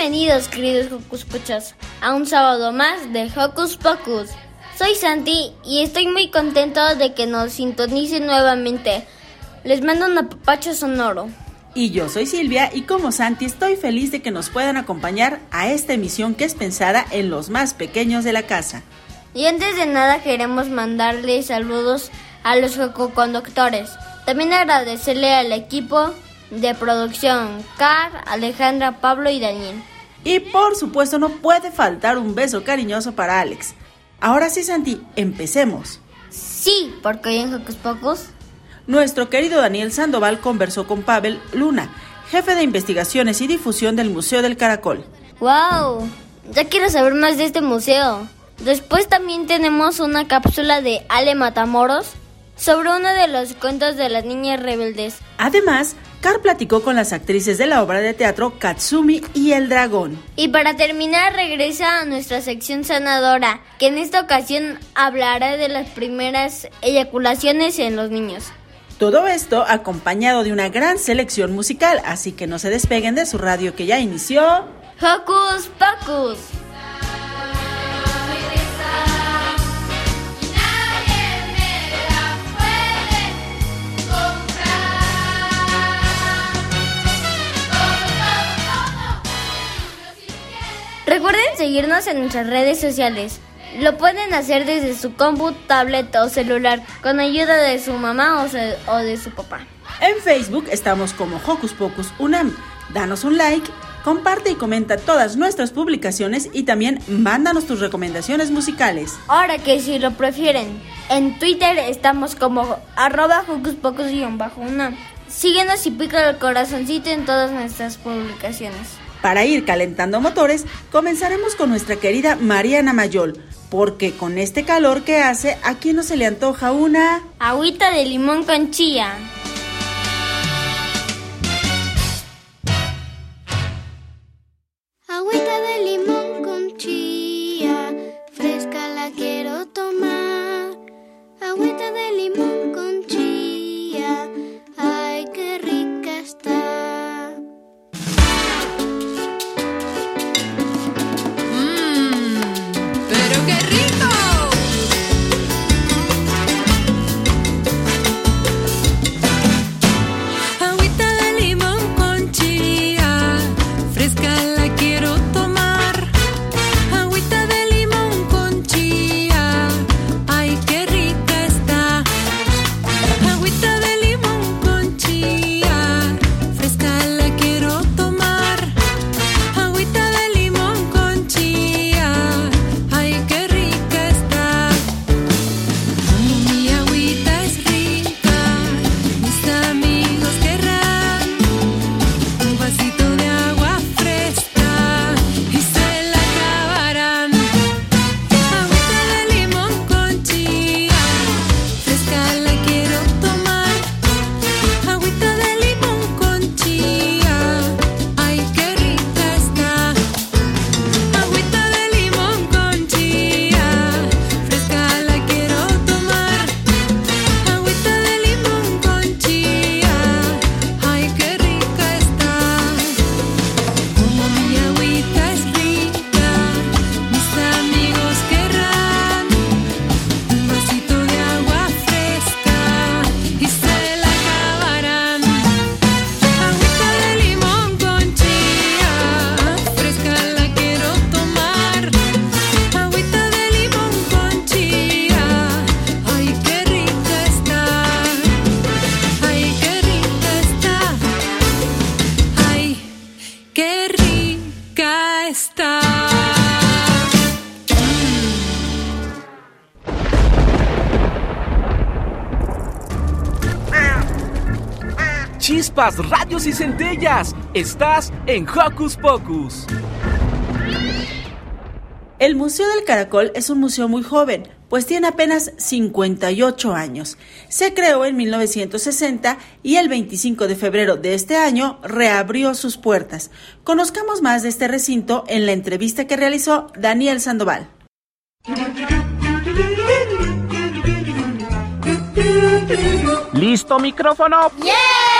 Bienvenidos, queridos Hocus Pocus, a un sábado más de Hocus Pocus. Soy Santi y estoy muy contento de que nos sintonicen nuevamente. Les mando un apapacho sonoro. Y yo soy Silvia y como Santi estoy feliz de que nos puedan acompañar a esta emisión que es pensada en los más pequeños de la casa. Y antes de nada queremos mandarles saludos a los conductores. También agradecerle al equipo de producción, Car, Alejandra, Pablo y Daniel. Y por supuesto no puede faltar un beso cariñoso para Alex. Ahora sí, Santi, empecemos. Sí, porque hoy en Hocus Pocus Nuestro querido Daniel Sandoval conversó con Pavel Luna, jefe de investigaciones y difusión del Museo del Caracol. ¡Wow! Ya quiero saber más de este museo. Después también tenemos una cápsula de Ale Matamoros sobre uno de los cuentos de las niñas rebeldes. Además, Car platicó con las actrices de la obra de teatro Katsumi y el dragón. Y para terminar regresa a nuestra sección sanadora, que en esta ocasión hablará de las primeras eyaculaciones en los niños. Todo esto acompañado de una gran selección musical, así que no se despeguen de su radio que ya inició. Hocus Pocus. Recuerden seguirnos en nuestras redes sociales. Lo pueden hacer desde su compu, tablet o celular con ayuda de su mamá o, se- o de su papá. En Facebook estamos como Hocus Pocus Unam. Danos un like, comparte y comenta todas nuestras publicaciones y también mándanos tus recomendaciones musicales. Ahora que si lo prefieren, en Twitter estamos como arroba Hocus Pocus-una. Síguenos y pica el corazoncito en todas nuestras publicaciones. Para ir calentando motores, comenzaremos con nuestra querida Mariana Mayol, porque con este calor que hace, ¿a quién no se le antoja una? Agüita de limón con chía. Chispas, radios y centellas. Estás en Hocus Pocus. El Museo del Caracol es un museo muy joven, pues tiene apenas 58 años. Se creó en 1960 y el 25 de febrero de este año reabrió sus puertas. Conozcamos más de este recinto en la entrevista que realizó Daniel Sandoval. ¿Listo micrófono? ¡Yeah!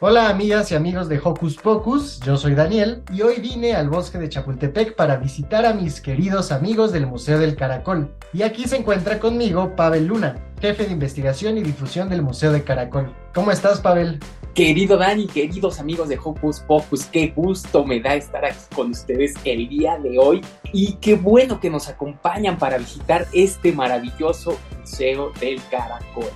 Hola amigas y amigos de Hocus Pocus, yo soy Daniel y hoy vine al bosque de Chapultepec para visitar a mis queridos amigos del Museo del Caracol. Y aquí se encuentra conmigo Pavel Luna, jefe de investigación y difusión del Museo de Caracol. ¿Cómo estás Pavel? Querido Dani, queridos amigos de Hocus Pocus, qué gusto me da estar aquí con ustedes el día de hoy y qué bueno que nos acompañan para visitar este maravilloso Museo del Caracol.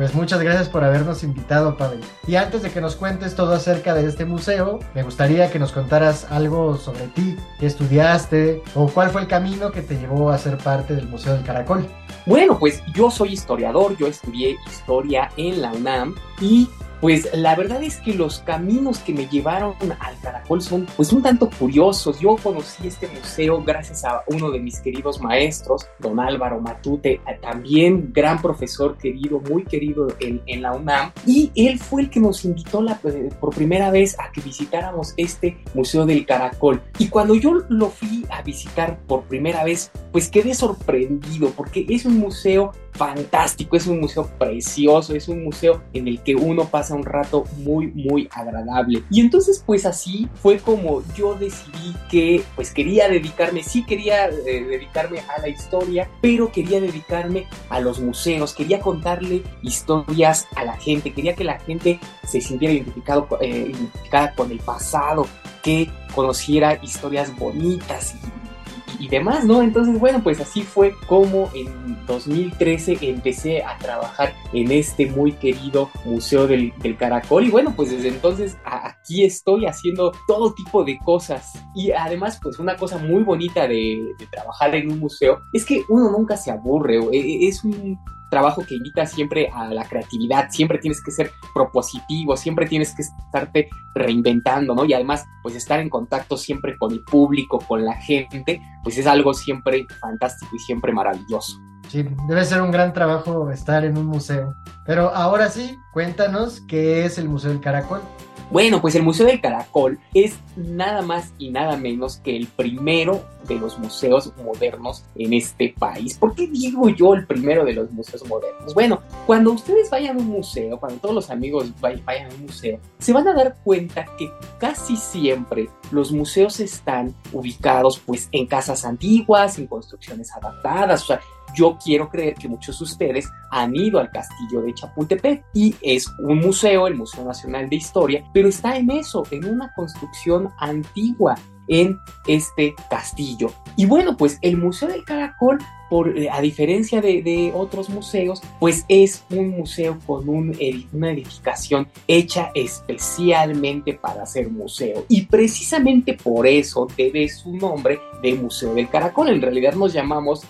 Pues muchas gracias por habernos invitado, Pavel. Y antes de que nos cuentes todo acerca de este museo, me gustaría que nos contaras algo sobre ti, qué estudiaste o cuál fue el camino que te llevó a ser parte del Museo del Caracol. Bueno, pues yo soy historiador, yo estudié historia en la UNAM y pues la verdad es que los caminos que me llevaron al caracol son pues un tanto curiosos. Yo conocí este museo gracias a uno de mis queridos maestros, don Álvaro Matute, también gran profesor querido, muy querido en, en la UNAM, y él fue el que nos invitó la, eh, por primera vez a que visitáramos este Museo del Caracol. Y cuando yo lo fui a visitar por primera vez, pues quedé sorprendido porque es un museo fantástico, es un museo precioso, es un museo en el que uno pasa un rato muy, muy agradable. Y entonces, pues así fue como yo decidí que, pues quería dedicarme, sí quería eh, dedicarme a la historia, pero quería dedicarme a los museos, quería contarle historias a la gente, quería que la gente se sintiera identificado, eh, identificada con el pasado, que conociera historias bonitas y y demás, ¿no? Entonces, bueno, pues así fue como en 2013 empecé a trabajar en este muy querido Museo del, Caracol y bueno, pues desde entonces aquí estoy haciendo todo tipo de cosas y además pues una cosa muy bonita de, trabajar en un museo es que uno nunca se aburre, e, es un trabajo que invita siempre a la creatividad, siempre tienes que ser propositivo, siempre tienes que estarte reinventando, ¿no? Y además, pues estar en contacto siempre con el público, con la gente, pues es algo siempre fantástico y siempre maravilloso. Sí, debe ser un gran trabajo estar en un museo. Pero ahora sí, cuéntanos qué es el Museo del Caracol. Bueno, pues el Museo del Caracol es nada más y nada menos que el primero de los museos modernos en este país. ¿Por qué digo yo el primero de los museos modernos? Bueno, cuando ustedes vayan a un museo, cuando todos los amigos vayan a un museo, se van a dar cuenta que casi siempre los museos están ubicados pues en casas antiguas, en construcciones adaptadas, o sea, yo quiero creer que muchos de ustedes han ido al castillo de Chapultepec y es un museo, el Museo Nacional de Historia, pero está en eso, en una construcción antigua en este castillo. Y bueno, pues el Museo del Caracol, por, eh, a diferencia de, de, otros museos, pues es un museo con un, una edificación hecha especialmente para ser museo. Y precisamente por eso debe su nombre de Museo del Caracol. En realidad nos llamamos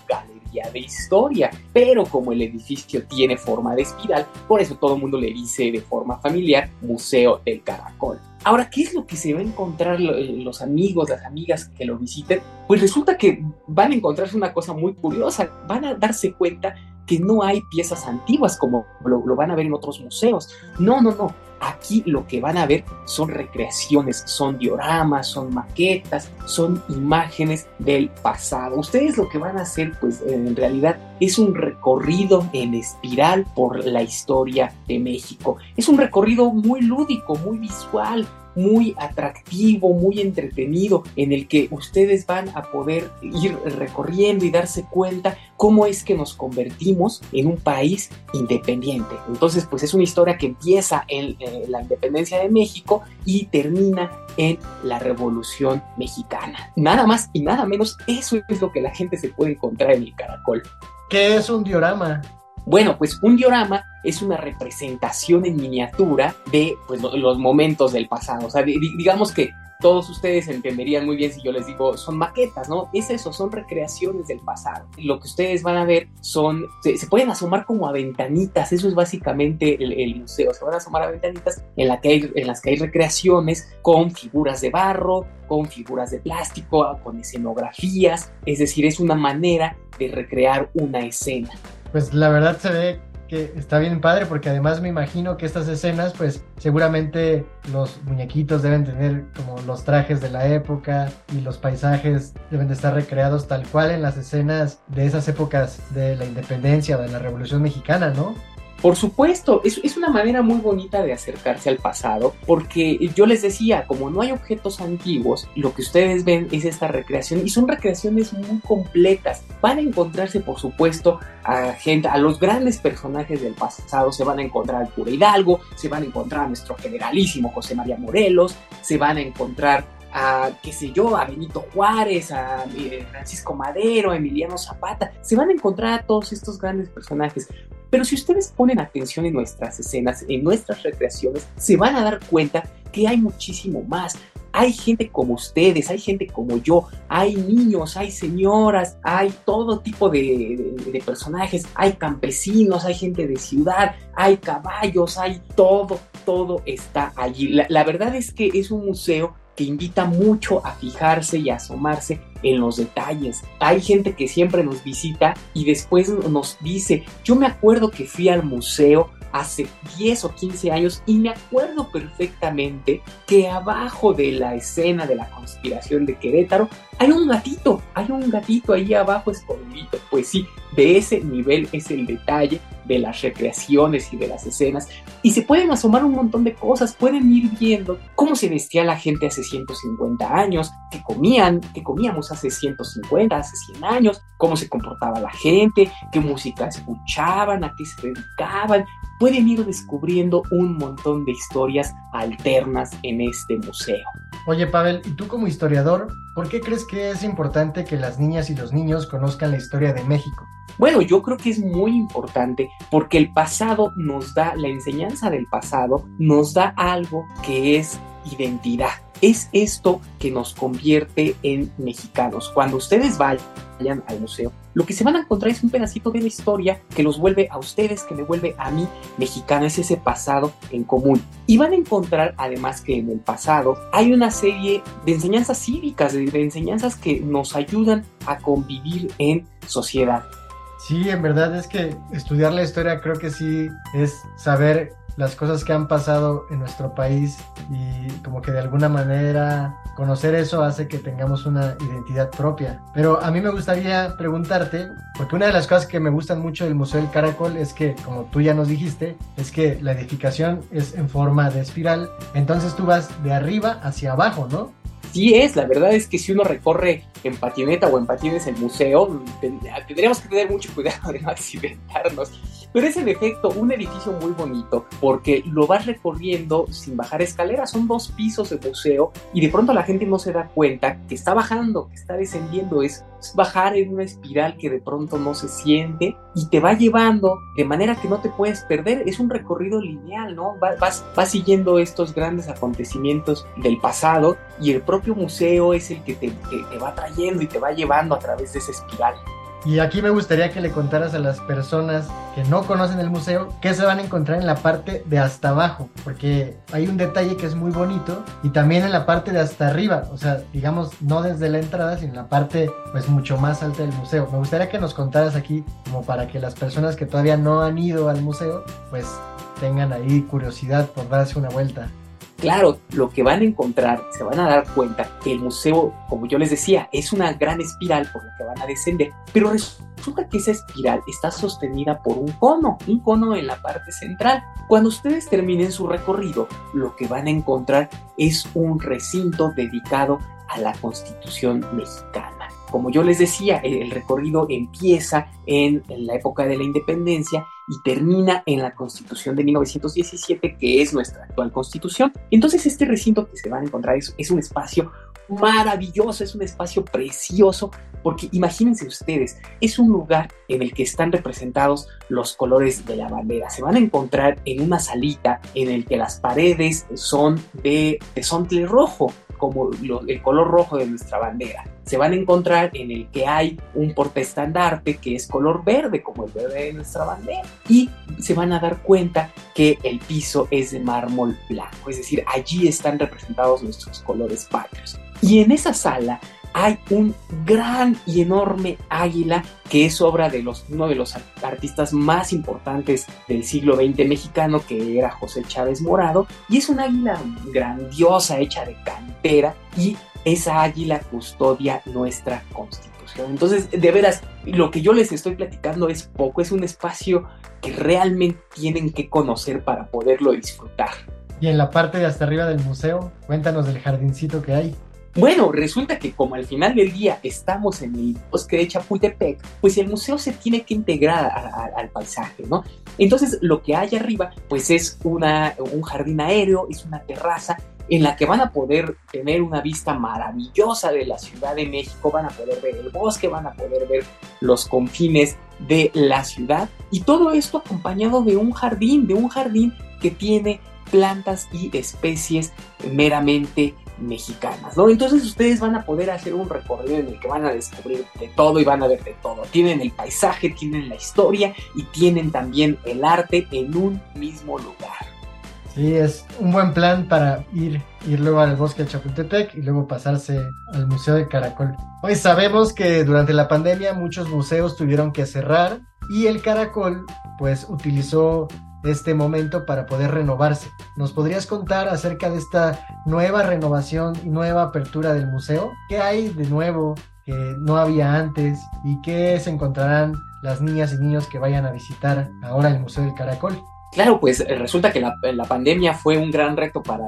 De historia, pero como el edificio tiene forma de espiral, por eso todo el mundo le dice de forma familiar Museo del Caracol. Ahora, ¿qué es lo que se va a encontrar los amigos, las amigas que lo visiten? Pues resulta que van a encontrarse una cosa muy curiosa, van a darse cuenta que no hay piezas antiguas como lo, van a ver en otros museos. No, no, no. Aquí lo que van a ver son recreaciones, son dioramas, son maquetas, son imágenes del pasado. Ustedes lo que van a hacer, pues en realidad es un recorrido en espiral por la historia de México. Es un recorrido muy lúdico, muy visual, muy atractivo, muy entretenido, en el que ustedes van a poder ir recorriendo y darse cuenta cómo es que nos convertimos en un país independiente. Entonces, pues es una historia que empieza en eh, la independencia de México y termina en la Revolución Mexicana. Nada más y nada menos, eso es lo que la gente se puede encontrar en el caracol. ¿Qué es un diorama? Bueno, pues un diorama es una representación en miniatura de pues, los momentos del pasado. O sea, digamos que todos ustedes entenderían muy bien si yo les digo, son maquetas, ¿no? Es eso, son recreaciones del pasado. Lo que ustedes van a ver son, se, pueden asomar como a ventanitas, eso es básicamente el, museo, se van a asomar a ventanitas en, la en las que hay recreaciones con figuras de barro, con figuras de plástico, con escenografías, es decir, es una manera de recrear una escena. Pues la verdad se ve que está bien padre porque además me imagino que estas escenas pues seguramente los muñequitos deben tener como los trajes de la época y los paisajes deben de estar recreados tal cual en las escenas de esas épocas de la independencia o de la revolución mexicana, ¿no? Por supuesto, es, una manera muy bonita de acercarse al pasado, porque yo les decía, como no hay objetos antiguos, lo que ustedes ven es esta recreación y son recreaciones muy completas. Van a encontrarse, por supuesto, a gente, a los grandes personajes del pasado, se van a encontrar al cura Hidalgo, se van a encontrar a nuestro generalísimo José María Morelos, se van a encontrar a, qué sé yo, a Benito Juárez, a eh, Francisco Madero, a Emiliano Zapata. Se van a encontrar a todos estos grandes personajes. Pero si ustedes ponen atención en nuestras escenas, en nuestras recreaciones, se van a dar cuenta que hay muchísimo más. Hay gente como ustedes, hay gente como yo, hay niños, hay señoras, hay todo tipo de, personajes, hay campesinos, hay gente de ciudad, hay caballos, hay todo, todo está allí. la verdad es que es un museo invita mucho a fijarse y a asomarse en los detalles. Hay gente que siempre nos visita y después nos dice, yo me acuerdo que fui al museo hace 10 o 15 años y me acuerdo perfectamente que abajo de la escena de la conspiración de Querétaro hay un gatito, hay un gatito ahí abajo escondido. Pues sí, de ese nivel es el detalle de las recreaciones y de las escenas. Y se pueden asomar un montón de cosas, pueden ir viendo cómo se vestía la gente hace 150 años, qué comían, qué comíamos hace 150, hace 100 años, cómo se comportaba la gente, qué música escuchaban, a qué se dedicaban. Pueden ir descubriendo un montón de historias alternas en este museo. Oye, Pavel, ¿y tú como historiador, por qué crees que es importante que las niñas y los niños conozcan la historia de México? Bueno, yo creo que es muy importante porque el pasado nos da, la enseñanza del pasado nos da algo que es identidad. Es esto que nos convierte en mexicanos. Cuando ustedes vayan al museo, lo que se van a encontrar es un pedacito de la historia que los vuelve a ustedes, que me vuelve a mí mexicano, es ese pasado en común. Y van a encontrar además que en el pasado hay una serie de enseñanzas cívicas, de, de enseñanzas que nos ayudan a convivir en sociedad. Sí, en verdad es que estudiar la historia creo que sí es saber las cosas que han pasado en nuestro país y como que de alguna manera conocer eso hace que tengamos una identidad propia. Pero a mí me gustaría preguntarte, porque una de las cosas que me gustan mucho del Museo del Caracol es que, como tú ya nos dijiste, es que la edificación es en forma de espiral, entonces tú vas de arriba hacia abajo, ¿no? Sí es, la verdad es que si uno recorre en patineta o en patines el museo, tendríamos que tener mucho cuidado de no accidentarnos. Pero es en efecto un edificio muy bonito porque lo vas recorriendo sin bajar escaleras. Son dos pisos de museo y de pronto la gente no se da cuenta que está bajando, que está descendiendo. Es bajar en una espiral que de pronto no se siente y te va llevando de manera que no te puedes perder. Es un recorrido lineal, ¿no? Vas, vas siguiendo estos grandes acontecimientos del pasado y el propio museo es el que te, te va trayendo y te va llevando a través de esa espiral. Y aquí me gustaría que le contaras a las personas que no conocen el museo qué se van a encontrar en la parte de hasta abajo, porque hay un detalle que es muy bonito y también en la parte de hasta arriba, o sea, digamos no desde la entrada, sino en la parte pues mucho más alta del museo. Me gustaría que nos contaras aquí como para que las personas que todavía no han ido al museo pues tengan ahí curiosidad por darse una vuelta. Claro, lo que van a encontrar, se van a dar cuenta que el museo, como yo les decía, es una gran espiral por la que van a descender, pero resulta que esa espiral está sostenida por un cono, un cono en la parte central. Cuando ustedes terminen su recorrido, lo que van a encontrar es un recinto dedicado a la Constitución mexicana. Como yo les decía, el recorrido empieza en, la época de la independencia y termina en la Constitución de 1917, que es nuestra actual Constitución. Entonces este recinto que se van a encontrar es, un espacio maravilloso, es un espacio precioso, porque imagínense ustedes, es un lugar en el que están representados los colores de la bandera. Se van a encontrar en una salita en el que las paredes son de tesontle rojo, como el color rojo de nuestra bandera. Se van a encontrar en el que hay un portaestandarte que es color verde, como el verde de nuestra bandera. Y se van a dar cuenta que el piso es de mármol blanco, es decir, allí están representados nuestros colores patrios. Y en esa sala hay un gran y enorme águila que es obra de los, uno de los artistas más importantes del siglo XX mexicano, que era José Chávez Morado, y es un águila grandiosa hecha de cantera y esa águila custodia nuestra constitución. Entonces, de veras, lo que yo les estoy platicando es poco, es un espacio que realmente tienen que conocer para poderlo disfrutar. Y en la parte de hasta arriba del museo, cuéntanos del jardincito que hay. Bueno, resulta que como al final del día estamos en el bosque de Chapultepec, pues el museo se tiene que integrar al paisaje, ¿no? Entonces lo que hay arriba, pues es una, un jardín aéreo, es una terraza en la que van a poder tener una vista maravillosa de la Ciudad de México, van a poder ver el bosque, van a poder ver los confines de la ciudad y todo esto acompañado de un jardín, de un jardín que tiene plantas y especies meramente mexicanas. Entonces ustedes van a poder hacer un recorrido en el que van a descubrir de todo y van a ver de todo. Tienen el paisaje, tienen la historia y tienen también el arte en un mismo lugar. Sí, es un buen plan para ir, ir luego al bosque de Chapultepec y luego pasarse al Museo de Caracol. Hoy sabemos que durante la pandemia muchos museos tuvieron que cerrar y el Caracol pues utilizó este momento para poder renovarse. ¿Nos podrías contar acerca de esta nueva renovación y nueva apertura del museo? ¿Qué hay de nuevo que no había antes y qué se encontrarán las niñas y niños que vayan a visitar ahora el Museo del Caracol? Claro, pues eh, resulta que la, pandemia fue un gran reto para,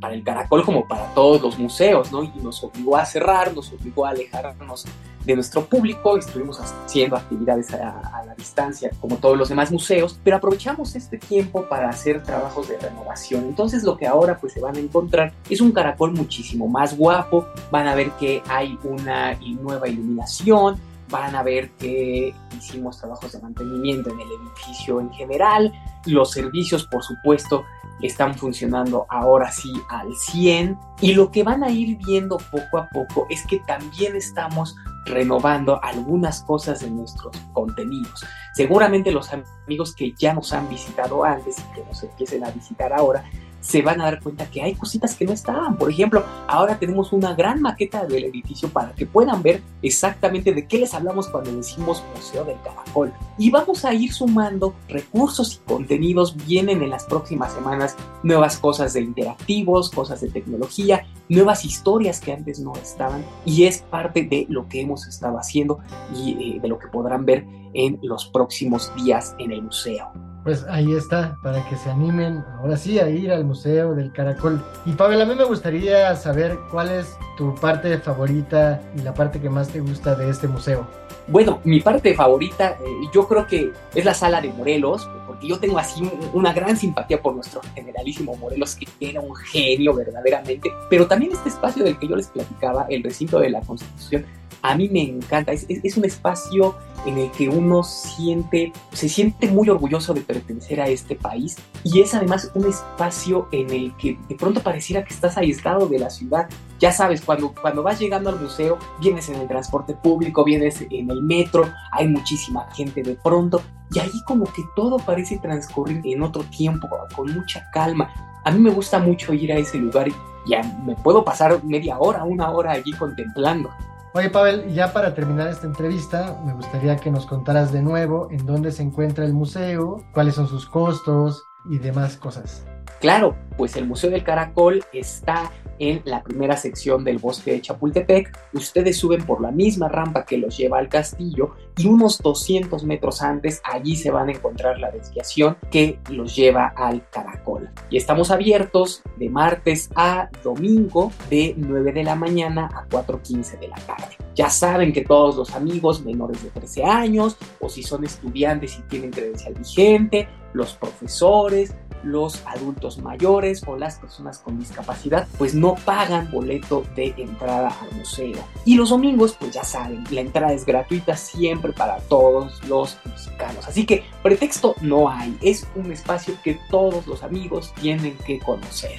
para, el Caracol como para todos los museos, ¿no? Y nos obligó a cerrar, nos obligó a alejarnos de nuestro público, estuvimos haciendo actividades a, la distancia como todos los demás museos, pero aprovechamos este tiempo para hacer trabajos de renovación. Entonces lo que ahora pues se van a encontrar es un Caracol muchísimo más guapo, van a ver que hay una nueva iluminación, van a ver que hicimos trabajos de mantenimiento en el edificio en general. Los servicios, por supuesto, están funcionando ahora sí al 100. Y lo que van a ir viendo poco a poco es que también estamos renovando algunas cosas de nuestros contenidos. Seguramente los amigos que ya nos han visitado antes y que nos empiecen a visitar ahora se van a dar cuenta que hay cositas que no estaban. Por ejemplo, ahora tenemos una gran maqueta del edificio para que puedan ver exactamente de qué les hablamos cuando decimos Museo del Caracol. Y vamos a ir sumando recursos y contenidos. Vienen en las próximas semanas nuevas cosas de interactivos, cosas de tecnología, nuevas historias que antes no estaban. Y es parte de lo que hemos estado haciendo y eh, de lo que podrán ver en los próximos días en el museo pues ahí está, para que se animen ahora sí a ir al Museo del Caracol. Y Pavel, a mí me gustaría saber cuál es tu parte favorita y la parte que más te gusta de este museo. Bueno, mi parte favorita eh, yo creo que es la sala de Morelos, porque yo tengo así una gran simpatía por nuestro generalísimo Morelos, que era un genio verdaderamente, pero también este espacio del que yo les platicaba, el recinto de la Constitución, a mí me encanta, es, un espacio en el que uno siente, se siente muy orgulloso de pertenecer a este país y es además un espacio en el que de pronto pareciera que estás aislado de la ciudad. Ya sabes, cuando, cuando vas llegando al museo, vienes en el transporte público, vienes en el metro, hay muchísima gente de pronto y ahí como que todo parece transcurrir en otro tiempo, con mucha calma. A mí me gusta mucho ir a ese lugar y ya me puedo pasar media hora, una hora allí contemplando. Oye, Pavel, ya para terminar esta entrevista, me gustaría que nos contaras de nuevo en dónde se encuentra el museo, cuáles son sus costos y demás cosas. Claro, pues el Museo del Caracol está en la primera sección del bosque de Chapultepec. Ustedes suben por la misma rampa que los lleva al castillo y unos 200 metros antes allí se van a encontrar la desviación que los lleva al Caracol. Y estamos abiertos de martes a domingo de 9 de la mañana a 4.15 de la tarde. Ya saben que todos los amigos menores de 13 años o si son estudiantes y tienen credencial vigente, los profesores, los adultos mayores o las personas con discapacidad pues no pagan boleto de entrada al museo. Y los domingos pues ya saben, la entrada es gratuita siempre para todos los mexicanos. Así que pretexto no hay, es un espacio que todos los amigos tienen que conocer.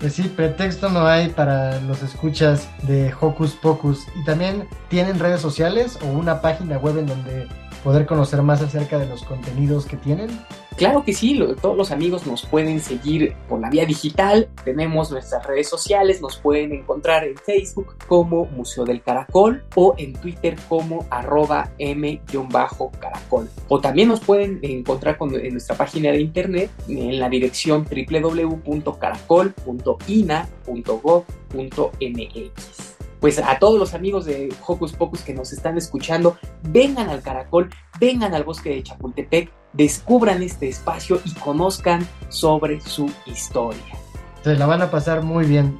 Pues sí, pretexto no hay para los escuchas de Hocus Pocus. Y también tienen redes sociales o una página web en donde poder conocer más acerca de los contenidos que tienen. Claro que sí, todos los amigos nos pueden seguir por la vía digital, tenemos nuestras redes sociales, nos pueden encontrar en Facebook como Museo del Caracol o en Twitter como arroba m-caracol. O también nos pueden encontrar en nuestra página de internet en la dirección www.caracol.ina.gov.mx pues a todos los amigos de Hocus Pocus que nos están escuchando, vengan al Caracol, vengan al bosque de Chapultepec, descubran este espacio y conozcan sobre su historia. Se la van a pasar muy bien.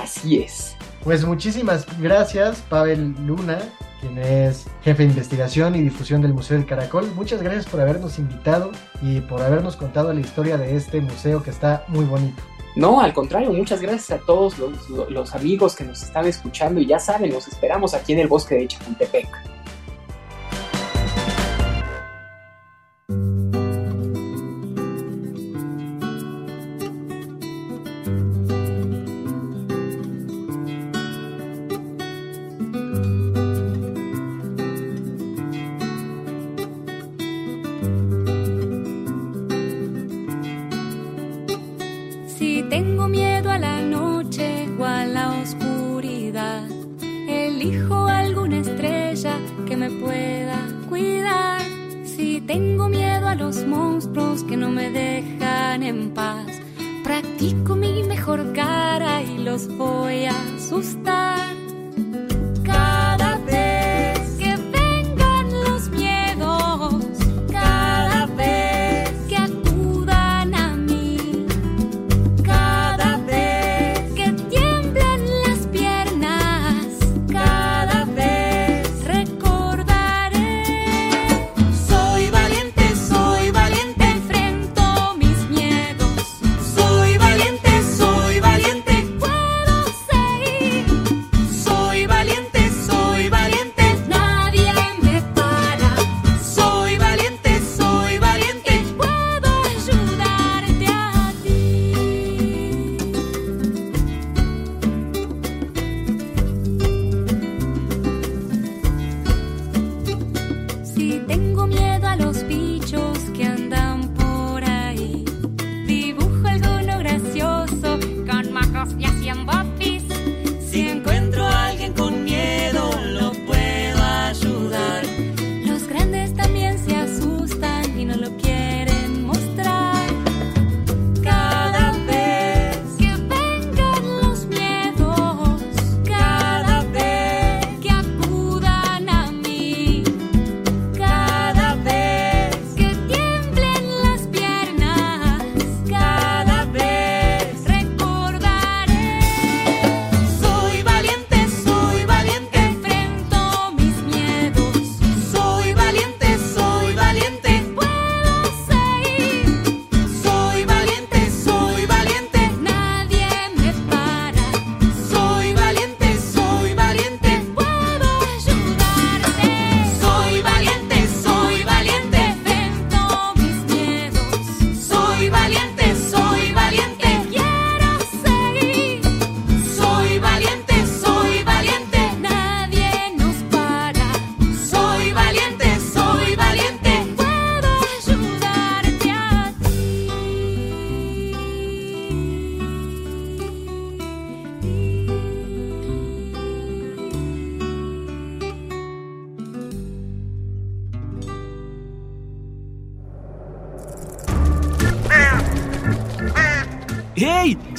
Así es. Pues muchísimas gracias, Pavel Luna, quien es jefe de investigación y difusión del Museo del Caracol. Muchas gracias por habernos invitado y por habernos contado la historia de este museo que está muy bonito. No, al contrario, muchas gracias a todos los, amigos que nos están escuchando y ya saben, los esperamos aquí en el bosque de Chapultepec.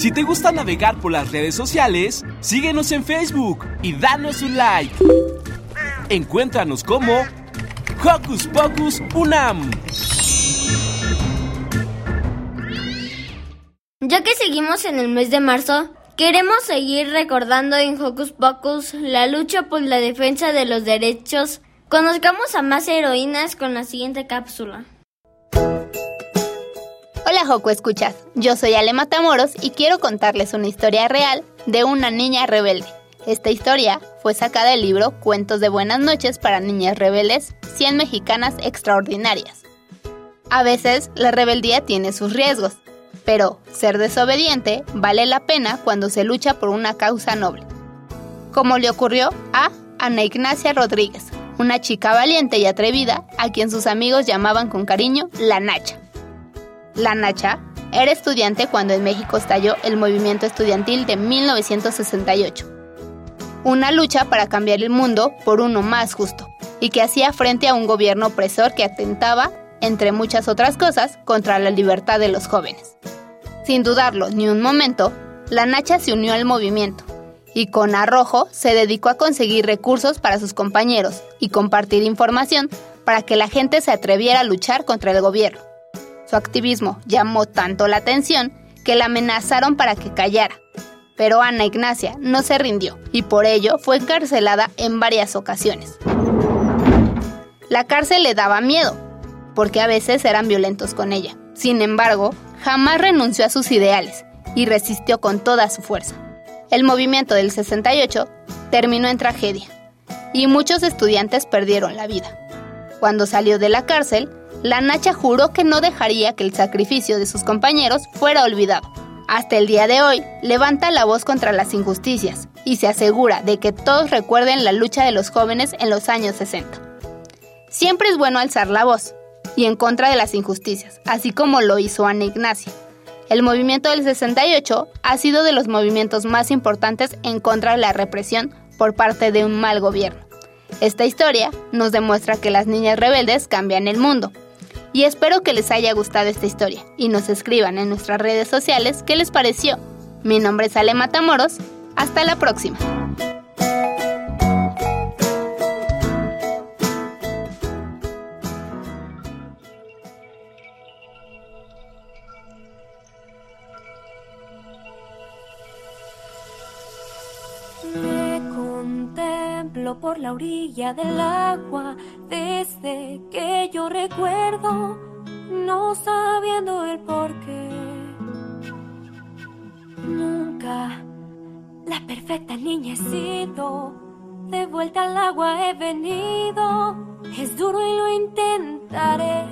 Si te gusta navegar por las redes sociales, síguenos en Facebook y danos un like. Encuéntranos como Hocus Pocus Unam. Ya que seguimos en el mes de marzo, queremos seguir recordando en Hocus Pocus la lucha por la defensa de los derechos. Conozcamos a más heroínas con la siguiente cápsula. Hola Joco Escuchas, yo soy Ale Matamoros y quiero contarles una historia real de una niña rebelde. Esta historia fue sacada del libro Cuentos de Buenas noches para Niñas Rebeldes, 100 mexicanas extraordinarias. A veces la rebeldía tiene sus riesgos, pero ser desobediente vale la pena cuando se lucha por una causa noble. Como le ocurrió a Ana Ignacia Rodríguez, una chica valiente y atrevida a quien sus amigos llamaban con cariño la Nacha. La Nacha era estudiante cuando en México estalló el movimiento estudiantil de 1968. Una lucha para cambiar el mundo por uno más justo y que hacía frente a un gobierno opresor que atentaba, entre muchas otras cosas, contra la libertad de los jóvenes. Sin dudarlo ni un momento, la Nacha se unió al movimiento y con arrojo se dedicó a conseguir recursos para sus compañeros y compartir información para que la gente se atreviera a luchar contra el gobierno. Su activismo llamó tanto la atención que la amenazaron para que callara. Pero Ana Ignacia no se rindió y por ello fue encarcelada en varias ocasiones. La cárcel le daba miedo, porque a veces eran violentos con ella. Sin embargo, jamás renunció a sus ideales y resistió con toda su fuerza. El movimiento del 68 terminó en tragedia y muchos estudiantes perdieron la vida. Cuando salió de la cárcel, la Nacha juró que no dejaría que el sacrificio de sus compañeros fuera olvidado. Hasta el día de hoy, levanta la voz contra las injusticias y se asegura de que todos recuerden la lucha de los jóvenes en los años 60. Siempre es bueno alzar la voz y en contra de las injusticias, así como lo hizo Ana Ignacia. El movimiento del 68 ha sido de los movimientos más importantes en contra de la represión por parte de un mal gobierno. Esta historia nos demuestra que las niñas rebeldes cambian el mundo y espero que les haya gustado esta historia y nos escriban en nuestras redes sociales qué les pareció. Mi nombre es Ale Matamoros. Hasta la próxima. Por la orilla del agua desde que yo recuerdo, no sabiendo el por qué. Nunca la perfecta niña he sido, de vuelta al agua he venido, es duro y lo intentaré.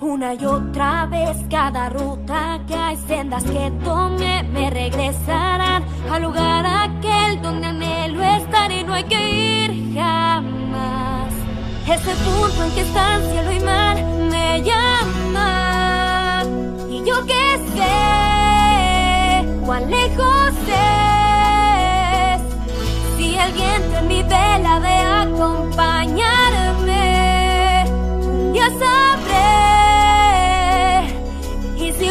Una y otra vez cada ruta que hay sendas que tome me regresarán al lugar aquel donde anhelo estar y no hay que ir jamás. Ese punto en que están cielo y mar me llaman y yo que sé cuán lejos es si el viento en mi vela de acompañarme ya si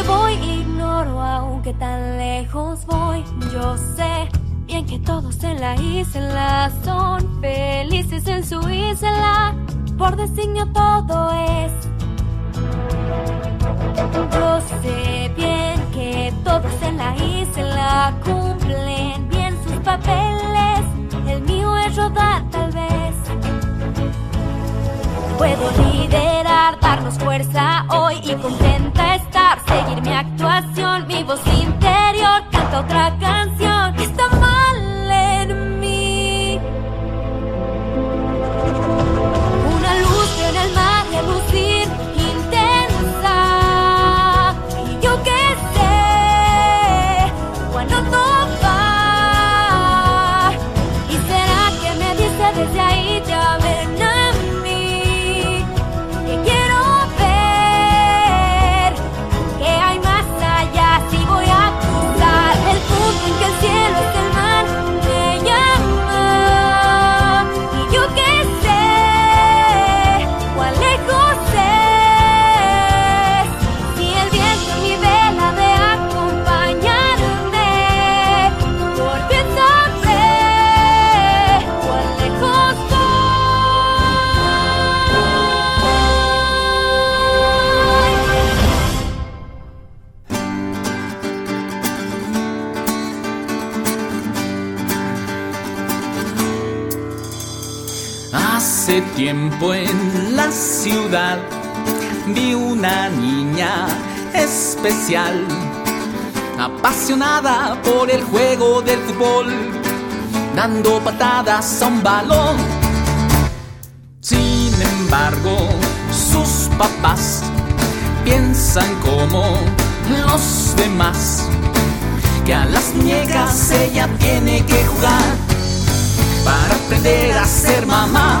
voy ignoro aunque tan lejos voy. Yo sé bien que todos en la isla son felices en su isla. Por designio todo es. Yo sé bien que todos en la isla cumplen bien sus papeles. El mío es rodar tal vez. Puedo liderar, darnos fuerza hoy y contenta Seguir mi actuación, mi voz interior, canta otra canción. Tiempo en la ciudad vi una niña especial, apasionada por el juego del fútbol, dando patadas a un balón. Sin embargo, sus papás piensan como los demás, que a las muñecas ella tiene que jugar para aprender a ser mamá.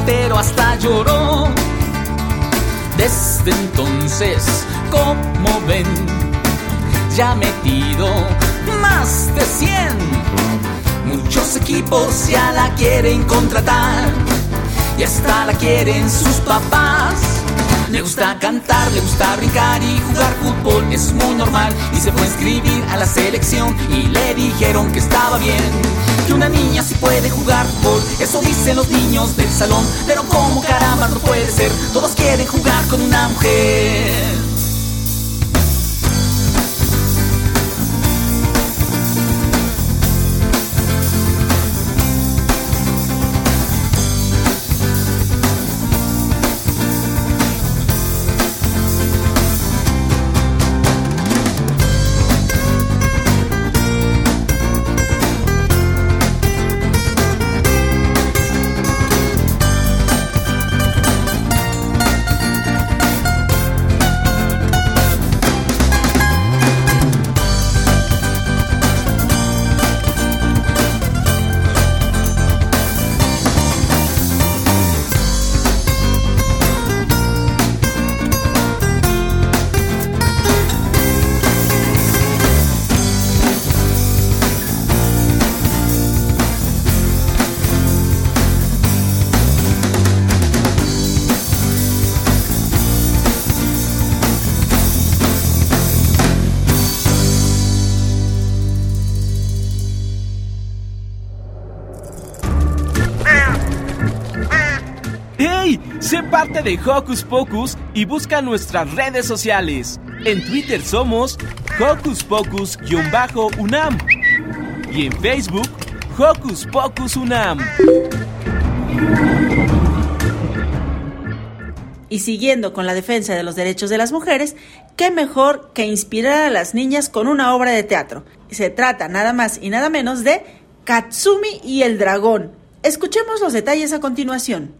Portero hasta lloró. Desde entonces, como ven, ya ha metido más de 100. Muchos equipos ya la quieren contratar y hasta la quieren sus papás. Le gusta cantar, le gusta brincar y jugar fútbol, es muy normal. Y se fue a inscribir a la selección y le dijeron que estaba bien. Que una niña sí puede jugar fútbol, eso dicen los niños del salón. Pero como caramba no puede ser, todos quieren jugar con una mujer. De Hocus Pocus y busca nuestras redes sociales. En Twitter somos Hocus Pocus-UNAM y en Facebook Hocus Pocus UNAM. Y siguiendo con la defensa de los derechos de las mujeres, qué mejor que inspirar a las niñas con una obra de teatro. Se trata nada más y nada menos de Katsumi y el dragón. Escuchemos los detalles a continuación.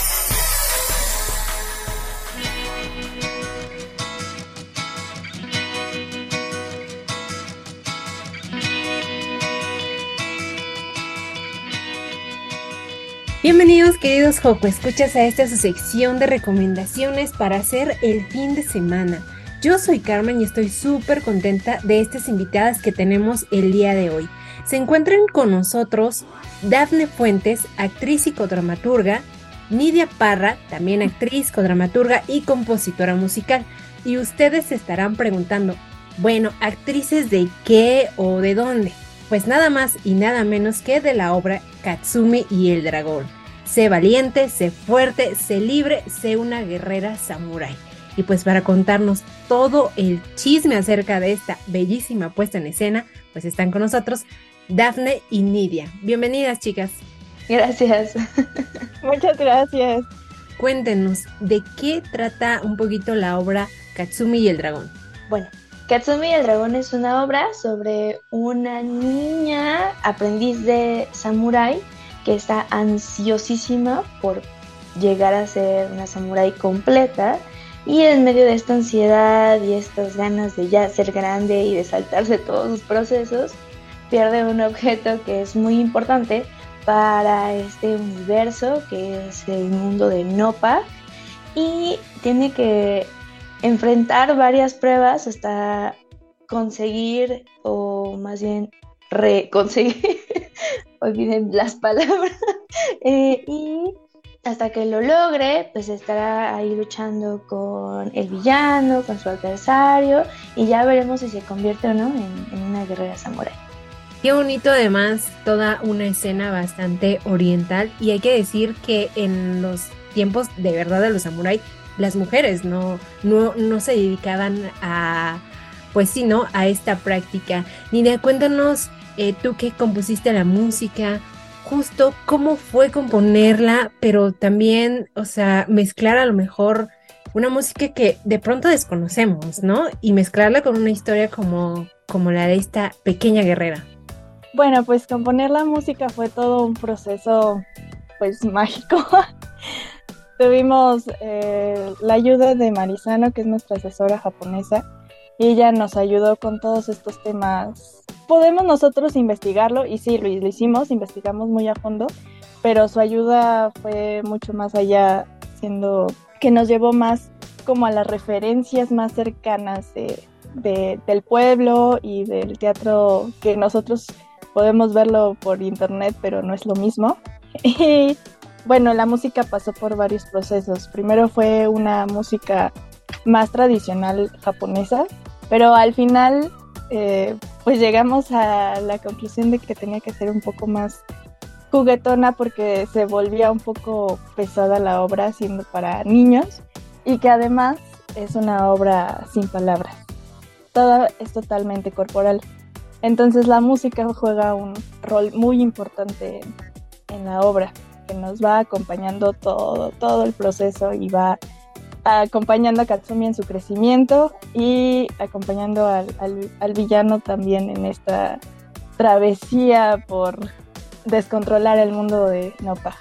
Bienvenidos queridos Joco, escuchas a esta su sección de recomendaciones para hacer el fin de semana. Yo soy Carmen y estoy súper contenta de estas invitadas que tenemos el día de hoy. Se encuentran con nosotros Dafne Fuentes, actriz y codramaturga, Nidia Parra, también actriz, codramaturga y compositora musical. Y ustedes se estarán preguntando, bueno, ¿actrices de qué o de dónde? Pues nada más y nada menos que de la obra Katsumi y el dragón. Sé valiente, sé fuerte, sé libre, sé una guerrera samurái. Y pues para contarnos todo el chisme acerca de esta bellísima puesta en escena, pues están con nosotros Dafne y Nidia. Bienvenidas chicas. Gracias. Muchas gracias. Cuéntenos, ¿de qué trata un poquito la obra Katsumi y el dragón? Bueno, Katsumi el dragón es una obra sobre una niña aprendiz de samurái que está ansiosísima por llegar a ser una samurái completa. Y en medio de esta ansiedad y estas ganas de ya ser grande y de saltarse todos sus procesos, pierde un objeto que es muy importante para este universo que es el mundo de Nopa y tiene que enfrentar varias pruebas hasta conseguir o más bien reconseguir, olviden las palabras, eh, y hasta que lo logre, pues estará ahí luchando con el villano, con su adversario, y ya veremos si se convierte o no en, en una guerrera samurai. Qué bonito además, toda una escena bastante oriental y hay que decir que en los tiempos de verdad de los samuráis, las mujeres no, no, no se dedicaban a, pues sí, ¿no? A esta práctica. Nidia, cuéntanos eh, tú que compusiste la música, justo cómo fue componerla, pero también, o sea, mezclar a lo mejor una música que de pronto desconocemos, ¿no? Y mezclarla con una historia como, como la de esta pequeña guerrera. Bueno, pues componer la música fue todo un proceso pues mágico. Tuvimos eh, la ayuda de Marisano, que es nuestra asesora japonesa, y ella nos ayudó con todos estos temas. Podemos nosotros investigarlo, y sí, lo, lo hicimos, investigamos muy a fondo, pero su ayuda fue mucho más allá, siendo que nos llevó más como a las referencias más cercanas de, de, del pueblo y del teatro que nosotros podemos verlo por internet, pero no es lo mismo. Y bueno, la música pasó por varios procesos. Primero fue una música más tradicional japonesa, pero al final eh, pues llegamos a la conclusión de que tenía que ser un poco más juguetona porque se volvía un poco pesada la obra siendo para niños y que además es una obra sin palabras. Todo es totalmente corporal. Entonces la música juega un rol muy importante en, la obra, nos va acompañando todo, todo el proceso y va acompañando a Katsumi en su crecimiento y acompañando al, al villano también en esta travesía por descontrolar el mundo de Nopa.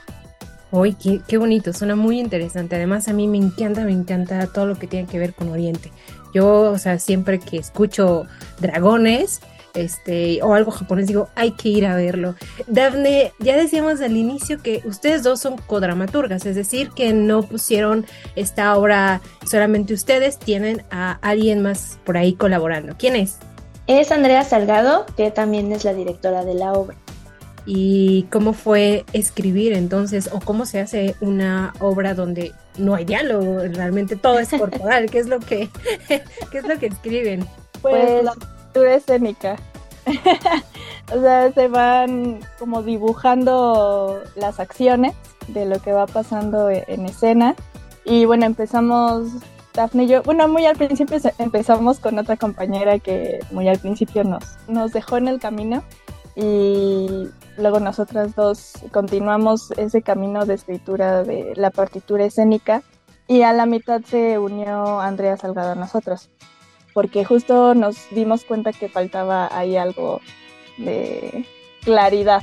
Uy, qué, qué, bonito, suena muy interesante. Además, a mí me encanta, me encanta todo lo que tiene que ver con Oriente. Yo, o sea, siempre que escucho dragones, este, o algo japonés, digo, hay que ir a verlo. Dafne, ya decíamos al inicio que ustedes dos son codramaturgas, es decir, que no pusieron esta obra solamente ustedes, tienen a alguien más por ahí colaborando. ¿Quién es? Es Andrea Salgado, que también es la directora de la obra. ¿Y cómo fue escribir entonces? ¿O cómo se hace una obra donde no hay diálogo? Realmente todo es corporal. ¿Qué es lo que, qué es lo que escriben? Pues, la escénica. o sea, se van como dibujando las acciones de lo que va pasando e-, en escena. Y bueno, empezamos, Daphne y yo, bueno, muy al principio empezamos con otra compañera que muy al principio nos, nos dejó en el camino y luego nosotras dos continuamos ese camino de escritura de la partitura escénica y a la mitad se unió Andrea Salgado a nosotros porque justo nos dimos cuenta que faltaba ahí algo de claridad.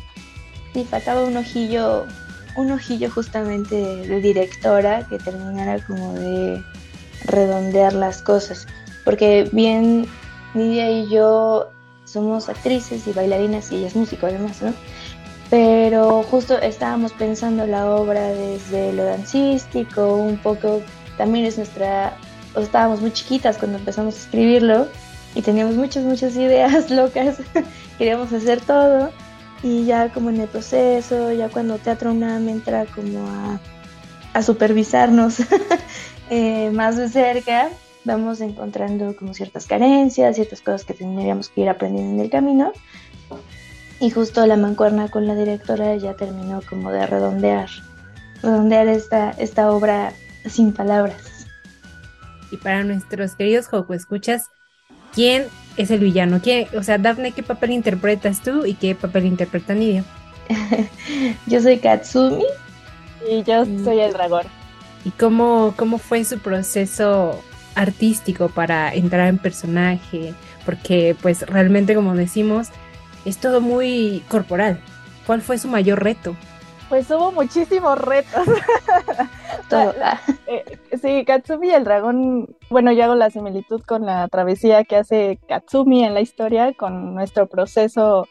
Sí, faltaba un ojillo, un ojillo justamente de, directora que terminara como de redondear las cosas, porque bien Nidia y yo somos actrices y bailarinas y ella es músico además, ¿no? Pero justo estábamos pensando la obra desde lo dancístico, un poco también es nuestra estábamos muy chiquitas cuando empezamos a escribirlo y teníamos muchas, muchas ideas locas, queríamos hacer todo y ya como en el proceso, ya cuando Teatro UNAM entra como a, a supervisarnos eh, más de cerca, vamos encontrando como ciertas carencias, ciertas cosas que tendríamos que ir aprendiendo en el camino. Y justo la mancuerna con la directora ya terminó como de redondear, redondear esta, esta obra sin palabras. Y para nuestros queridos Joco escuchas, ¿quién es el villano? ¿Quién, o sea, Daphne, ¿qué papel interpretas tú y qué papel interpreta Nidia? yo soy Katsumi. Y yo soy el dragón. ¿Y cómo, cómo fue su proceso artístico para entrar en personaje? Porque pues realmente como decimos, es todo muy corporal. ¿Cuál fue su mayor reto? Pues hubo muchísimos retos. Eh, sí, Katsumi y el dragón, bueno, yo hago la similitud con la travesía que hace Katsumi en la historia con nuestro proceso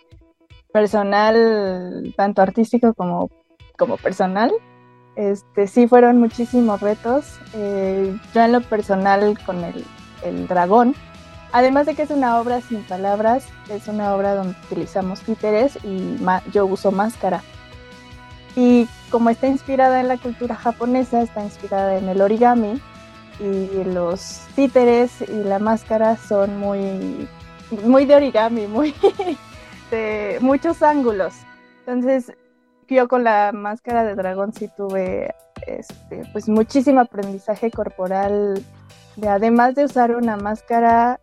personal, tanto artístico como, como personal. Este, sí fueron muchísimos retos. Eh, yo en lo personal con el, el dragón, además de que es una obra sin palabras, es una obra donde utilizamos títeres y yo uso máscara. Y como está inspirada en la cultura japonesa, está inspirada en el origami y los títeres y la máscara son muy, muy de origami, muy de muchos ángulos. Entonces, yo con la máscara de dragón sí tuve este, pues muchísimo aprendizaje corporal, de, además de usar una máscara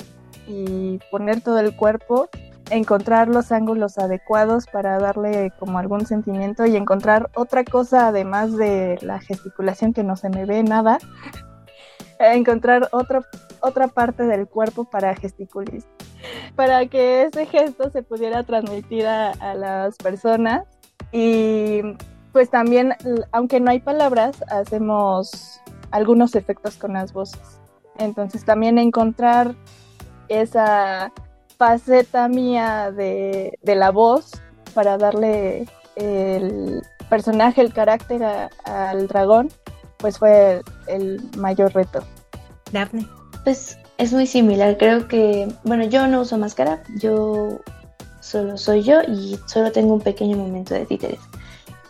y poner todo el cuerpo, encontrar los ángulos adecuados para darle como algún sentimiento y encontrar otra cosa además de la gesticulación que no se me ve nada, encontrar otra otra parte del cuerpo para gesticular, para que ese gesto se pudiera transmitir a, a las personas y pues también, aunque no hay palabras, hacemos algunos efectos con las voces. Entonces también encontrar esa faceta mía de, la voz para darle el personaje, el carácter al dragón, pues fue el, mayor reto. Daphne. Pues es muy similar, creo que, bueno, yo no uso máscara, yo solo soy yo y solo tengo un pequeño momento de títeres.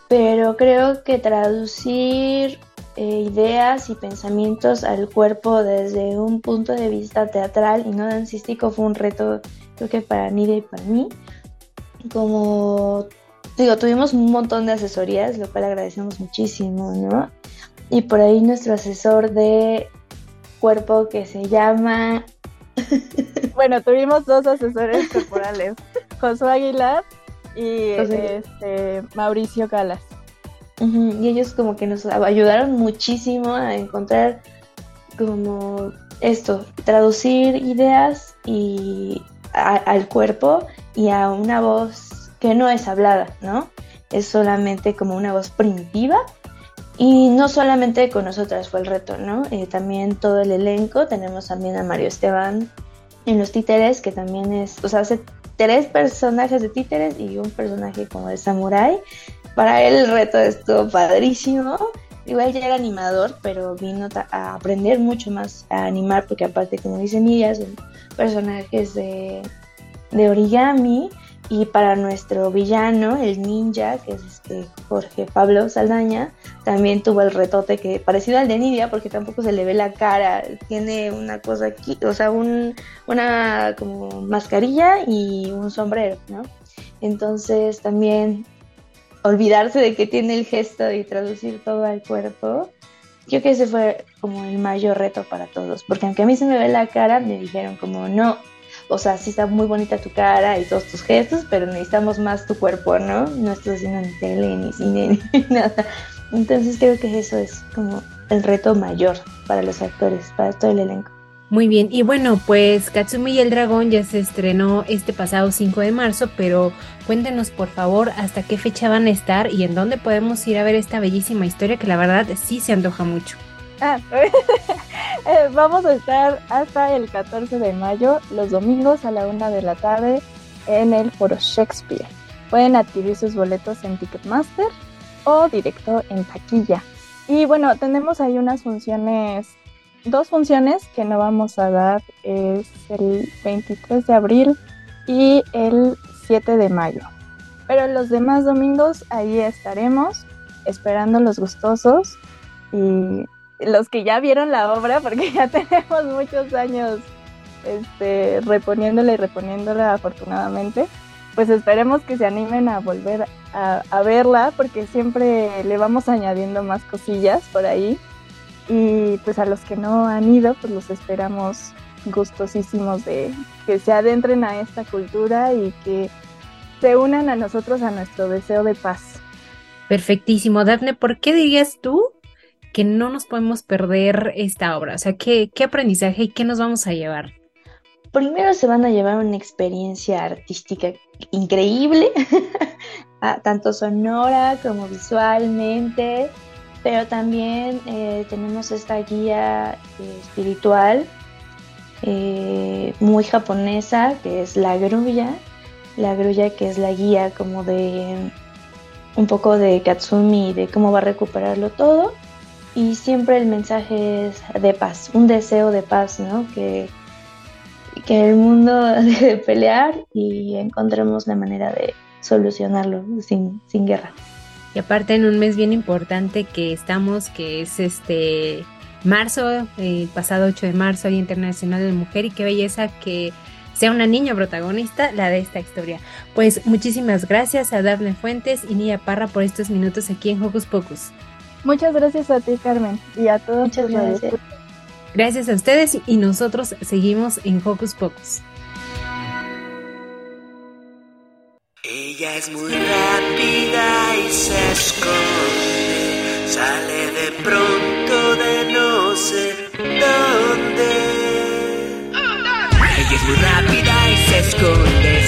Pero creo que traducir eh, ideas y pensamientos al cuerpo desde un punto de vista teatral y no dancístico fue un reto creo que para Nidia y para mí. Como digo, tuvimos un montón de asesorías, lo cual agradecemos muchísimo, ¿no? Y por ahí nuestro asesor de cuerpo que se llama... bueno, tuvimos dos asesores corporales, Josué Aguilar y este, Mauricio Calas. Y ellos como que nos ayudaron muchísimo a encontrar como esto, traducir ideas y al cuerpo y a una voz que no es hablada, ¿no? Es solamente como una voz primitiva y no solamente con nosotras fue el reto, ¿no? Eh, también todo el elenco, tenemos también a Mario Esteban en los títeres, que también es, o sea, hace tres personajes de títeres y un personaje como de samurái. Para él el reto estuvo padrísimo. Igual ya era animador, pero vino a aprender mucho más a animar, porque aparte, como dice Miriam, son personajes de, de origami y para nuestro villano, el ninja, que es este Jorge Pablo Saldaña, también tuvo el retote que parecido al de Nidia, porque tampoco se le ve la cara, tiene una cosa aquí, o sea, un, una como mascarilla y un sombrero, ¿no? Entonces también olvidarse de que tiene el gesto y traducir todo al cuerpo, creo que ese fue como el mayor reto para todos, porque aunque a mí se me ve la cara, me dijeron como no, o sea, sí está muy bonita tu cara y todos tus gestos, pero necesitamos más tu cuerpo, ¿no? No estás haciendo ni tele, ni cine, ni nada. Entonces creo que eso es como el reto mayor para los actores, para todo el elenco. Muy bien, y bueno, pues Katsumi y el Dragón ya se estrenó este pasado 5 de marzo, pero cuéntenos por favor hasta qué fecha van a estar y en dónde podemos ir a ver esta bellísima historia que la verdad sí se antoja mucho. Ah, eh, vamos a estar hasta el 14 de mayo, los domingos a la una de la tarde en el Foro Shakespeare. Pueden adquirir sus boletos en Ticketmaster o directo en taquilla. Y bueno, tenemos ahí unas funciones, dos funciones que no vamos a dar, es el 23 de abril y el 7 de mayo. Pero los demás domingos ahí estaremos esperando los gustosos y los que ya vieron la obra, porque ya tenemos muchos años este, reponiéndola y reponiéndola afortunadamente, pues esperemos que se animen a volver a, a, verla, porque siempre le vamos añadiendo más cosillas por ahí. Y pues a los que no han ido, pues los esperamos gustosísimos de que se adentren a esta cultura y que se unan a nosotros a nuestro deseo de paz. Perfectísimo, Dafne, ¿por qué dirías tú que no nos podemos perder esta obra? O sea, ¿qué, qué aprendizaje y qué nos vamos a llevar? Primero se van a llevar una experiencia artística increíble, tanto sonora como visualmente, pero también eh, tenemos esta guía eh, espiritual eh, muy japonesa, que es la grulla, la grulla que es la guía como de un poco de Katsumi, de cómo va a recuperarlo todo, y siempre el mensaje es de paz, un deseo de paz, ¿no? Que que el mundo deje de pelear y encontremos la manera de solucionarlo sin, sin guerra. Y aparte en un mes bien importante que estamos, que es este marzo, el pasado 8 de marzo, Día Internacional de la Mujer, y qué belleza que sea una niña protagonista la de esta historia. Pues muchísimas gracias a Daphne Fuentes y Nia Parra por estos minutos aquí en Hocus Pocus. Muchas gracias a ti, Carmen, y a todos. Muchas gracias. Gracias a ustedes y nosotros seguimos en Hocus Pocus. Ella es muy rápida y se esconde, sale de pronto de no sé dónde. Ella es muy rápida y se esconde,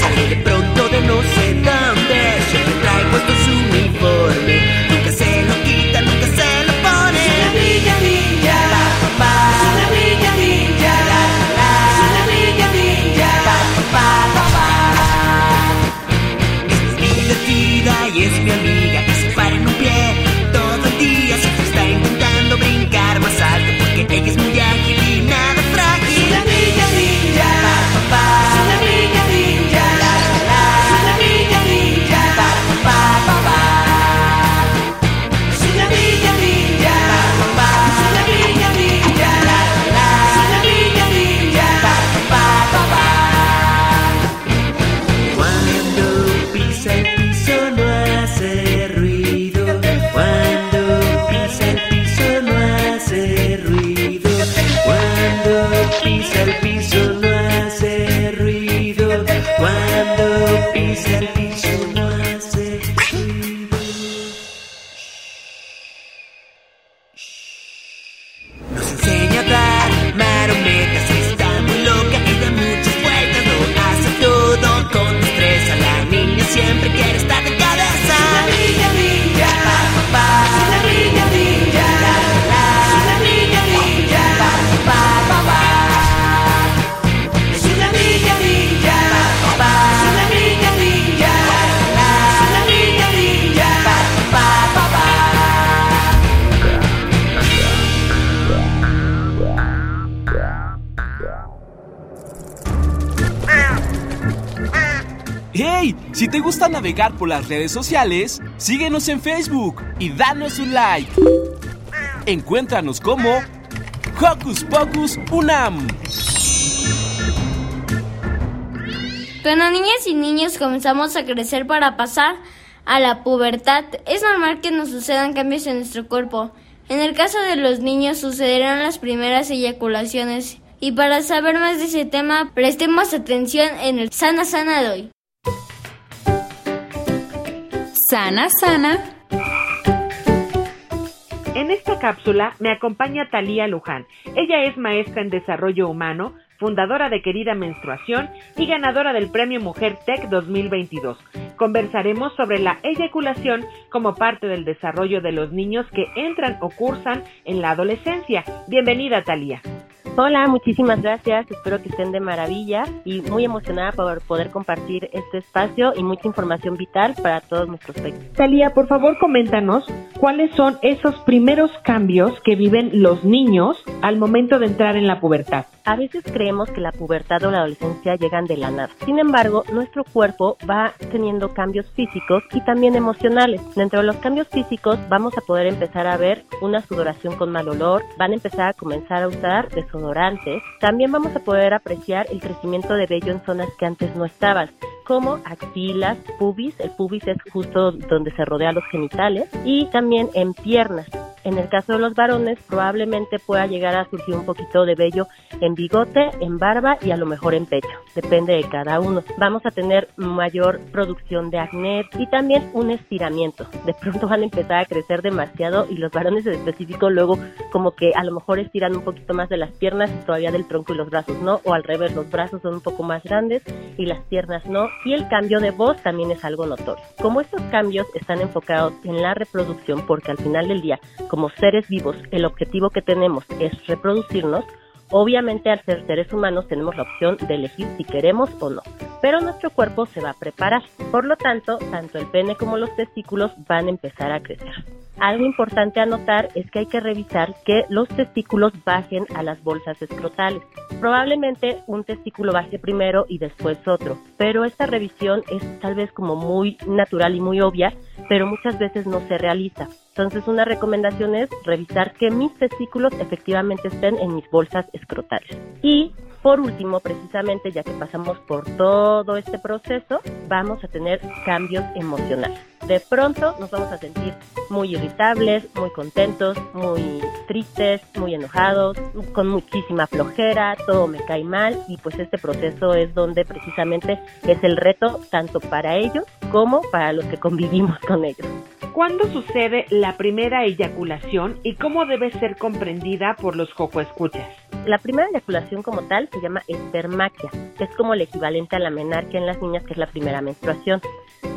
por las redes sociales, síguenos en Facebook y danos un like. Encuéntranos como Hocus Pocus Unam. Cuando niñas y niños comenzamos a crecer para pasar a la pubertad, es normal que nos sucedan cambios en nuestro cuerpo. En el caso de los niños sucederán las primeras eyaculaciones. Y para saber más de ese tema, prestemos atención en el Sana Sana de hoy. Sana, sana. En esta cápsula me acompaña Talía Luján. Ella es maestra en desarrollo humano, fundadora de Querida Menstruación y ganadora del Premio Mujer Tech 2022. Conversaremos sobre la eyaculación como parte del desarrollo de los niños que entran o cursan en la adolescencia. Bienvenida, Talía. Hola, muchísimas gracias. Espero que estén de maravilla y muy emocionada por poder compartir este espacio y mucha información vital para todos nuestros pequeños. Talía, por favor, coméntanos cuáles son esos primeros cambios que viven los niños al momento de entrar en la pubertad. A veces creemos que la pubertad o la adolescencia llegan de la nada. Sin embargo, nuestro cuerpo va teniendo cambios físicos y también emocionales. Dentro de los cambios físicos vamos a poder empezar a ver una sudoración con mal olor, van a empezar a comenzar a usar También vamos a poder apreciar el crecimiento de vello en zonas que antes no estaban como axilas, pubis, el pubis es justo donde se rodea los genitales, y también en piernas. En el caso de los varones, probablemente pueda llegar a surgir un poquito de vello en bigote, en barba y a lo mejor en pecho. Depende de cada uno. Vamos a tener mayor producción de acné y también un estiramiento. De pronto van a empezar a crecer demasiado y los varones en específico luego como que a lo mejor estiran un poquito más de las piernas y todavía del tronco y los brazos, ¿no? O al revés, los brazos son un poco más grandes y las piernas no. Y el cambio de voz también es algo notorio. Como estos cambios están enfocados en la reproducción, porque al final del día, como seres vivos, el objetivo que tenemos es reproducirnos, Obviamente al ser seres humanos tenemos la opción de elegir si queremos o no, pero nuestro cuerpo se va a preparar. Por lo tanto, tanto el pene como los testículos van a empezar a crecer. Algo importante a notar es que hay que revisar que los testículos bajen a las bolsas escrotales. Probablemente un testículo baje primero y después otro, pero esta revisión es tal vez como muy natural y muy obvia, pero muchas veces no se realiza. Entonces una recomendación es revisar que mis testículos efectivamente estén en mis bolsas escrotales. Y por último, precisamente ya que pasamos por todo este proceso, vamos a tener cambios emocionales. De pronto nos vamos a sentir muy irritables, muy contentos, muy tristes, muy enojados, con muchísima flojera, todo me cae mal y pues este proceso es donde precisamente es el reto tanto para ellos como para los que convivimos con ellos. ¿Cuándo sucede la primera eyaculación y cómo debe ser comprendida por los escuchas? La primera eyaculación como tal se llama espermaquia, que es como el equivalente a la menarquia en las niñas, que es la primera menstruación.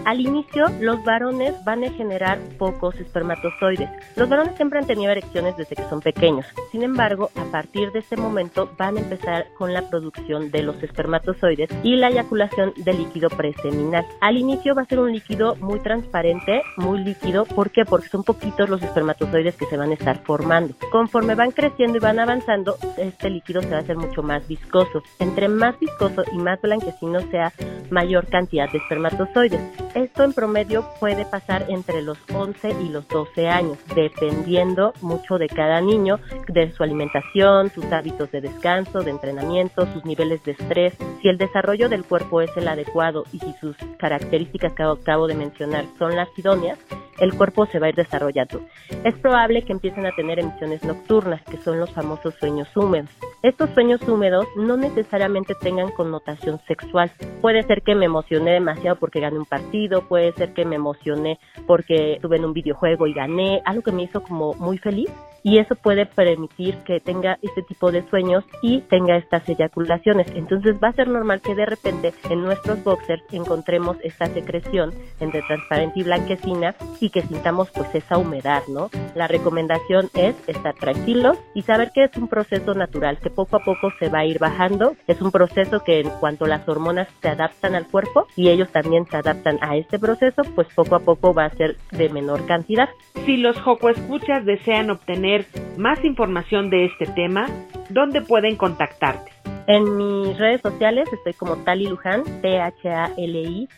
Al inicio, los varones van a generar pocos espermatozoides. Los varones siempre han tenido erecciones desde que son pequeños. Sin embargo, a partir de este momento van a empezar con la producción de los espermatozoides y la eyaculación del líquido preseminal. Al inicio va a ser un líquido muy transparente, muy líquido. ¿Por qué? Porque son poquitos los espermatozoides que se van a estar formando. Conforme van creciendo y van avanzando, este líquido se va a hacer mucho más viscoso. Entre más viscoso y más blanquecino sea, mayor cantidad de espermatozoides. Esto en promedio puede pasar entre los 11 y los 12 años, dependiendo mucho de cada niño, de su alimentación, sus hábitos de descanso, de entrenamiento, sus niveles de estrés. Si el desarrollo del cuerpo es el adecuado y si sus características que acabo de mencionar son las idóneas, el cuerpo se va a ir desarrollando. Es probable que empiecen a tener emisiones nocturnas, que son los famosos sueños húmedos. Estos sueños húmedos no necesariamente tengan connotación sexual. Puede ser que me emocioné demasiado porque gané un partido, puede ser que me emocioné porque estuve en un videojuego y gané, algo que me hizo como muy feliz y eso puede permitir que tenga este tipo de sueños y tenga estas eyaculaciones. Entonces va a ser normal que de repente en nuestros boxers encontremos esta secreción entre transparente y blanquecina y que sintamos pues esa humedad, ¿no? La recomendación es estar tranquilos y saber que es un proceso natural, que poco a poco se va a ir bajando. Es un proceso que en cuanto las hormonas se adaptan al cuerpo y ellos también se adaptan a este proceso, pues poco a poco va a ser de menor cantidad. Si los Joco Escuchas desean obtener más información de este tema, ¿dónde pueden contactarte? En mis redes sociales estoy como Tali Luján, T-H-A-L-I-L-U-J-A-N,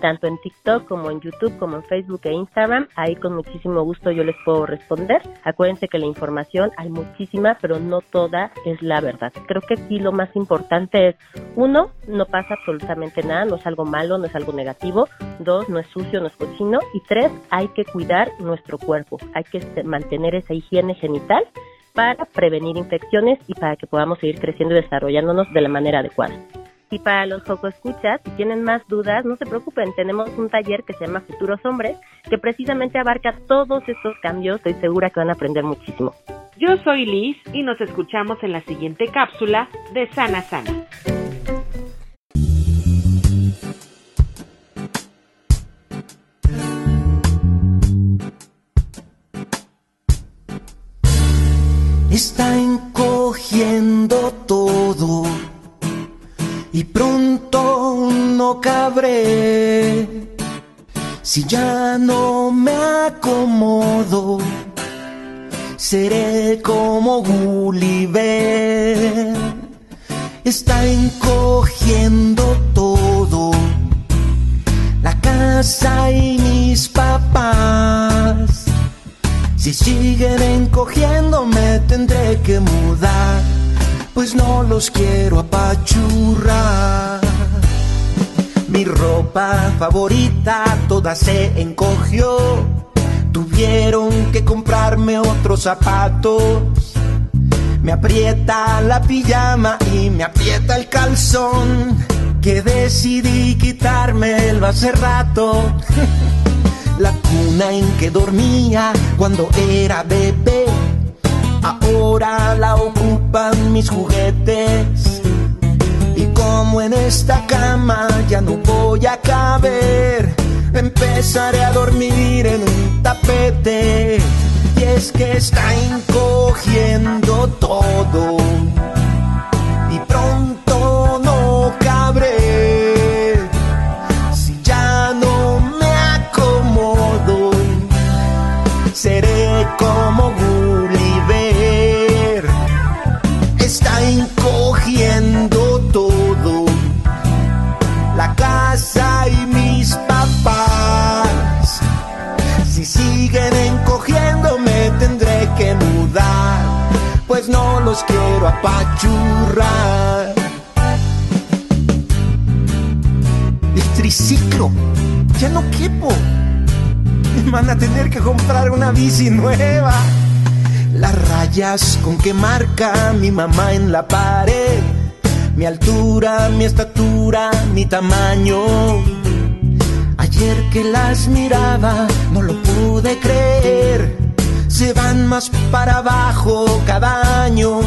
tanto en TikTok como en YouTube, como en Facebook e Instagram. Ahí con muchísimo gusto yo les puedo responder. Acuérdense que la información hay muchísima, pero no toda es la verdad. Creo que aquí lo más importante es, uno, no pasa absolutamente nada, no es algo malo, no es algo negativo. Dos, no es sucio, no es cochino. Y tres, hay que cuidar nuestro cuerpo, hay que mantener esa higiene genital para prevenir infecciones y para que podamos seguir creciendo y desarrollándonos de la manera adecuada. Y para los Joco Escuchas, si tienen más dudas, no se preocupen, tenemos un taller que se llama Futuros Hombres, que precisamente abarca todos estos cambios, estoy segura que van a aprender muchísimo. Yo soy Liz y nos escuchamos en la siguiente cápsula de Sana Sana. Está encogiendo todo y pronto no cabré. Si ya no me acomodo, seré como Gulliver. Está encogiendo todo, la casa y mis papás si siguen encogiendo me tendré que mudar, pues no los quiero apachurrar. Mi ropa favorita toda se encogió, Tuvieron que comprarme otros zapatos. Me aprieta la pijama y me aprieta el calzón. Que decidí quitarme hace rato. La cuna en que dormía cuando era bebé. Ahora la ocupan mis juguetes. Y como en esta cama ya no voy a caber, empezaré a dormir en un tapete. Y es que está encogiendo todo. Y pronto no cabré. Los quiero apachurrar. El triciclo. Ya no quepo. Me van a tener que comprar una bici nueva. Las rayas con que marca mi mamá en la pared. Mi altura, mi estatura, mi tamaño. Ayer que las miraba no lo pude creer. Se van más para abajo cada año.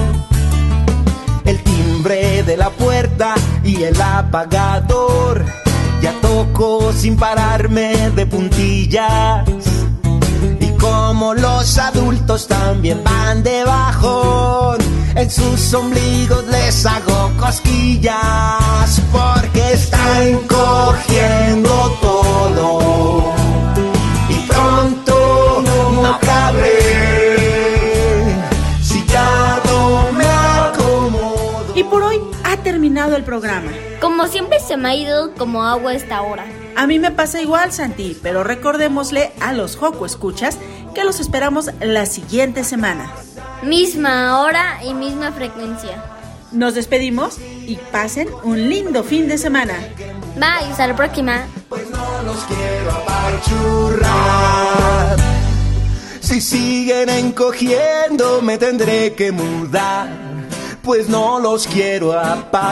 El timbre de la puerta y el apagador. Ya toco sin pararme de puntillas. Y como los adultos también van de bajón, en sus ombligos les hago cosquillas. Porque está encogiendo todo. Programa. Como siempre se me ha ido como agua esta hora. A mí me pasa igual, Santi, pero recordémosle a los Joco Escuchas que los esperamos la siguiente semana. Misma hora y misma frecuencia. Nos despedimos y pasen un lindo fin de semana. Bye, hasta la próxima. no los quiero apachurrar. Si siguen encogiendo me tendré que mudar, pues no los quiero apachurrar.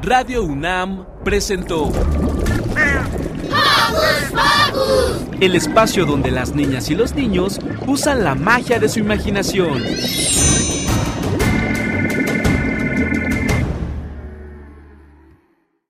Radio UNAM presentó el espacio donde las niñas y los niños usan la magia de su imaginación.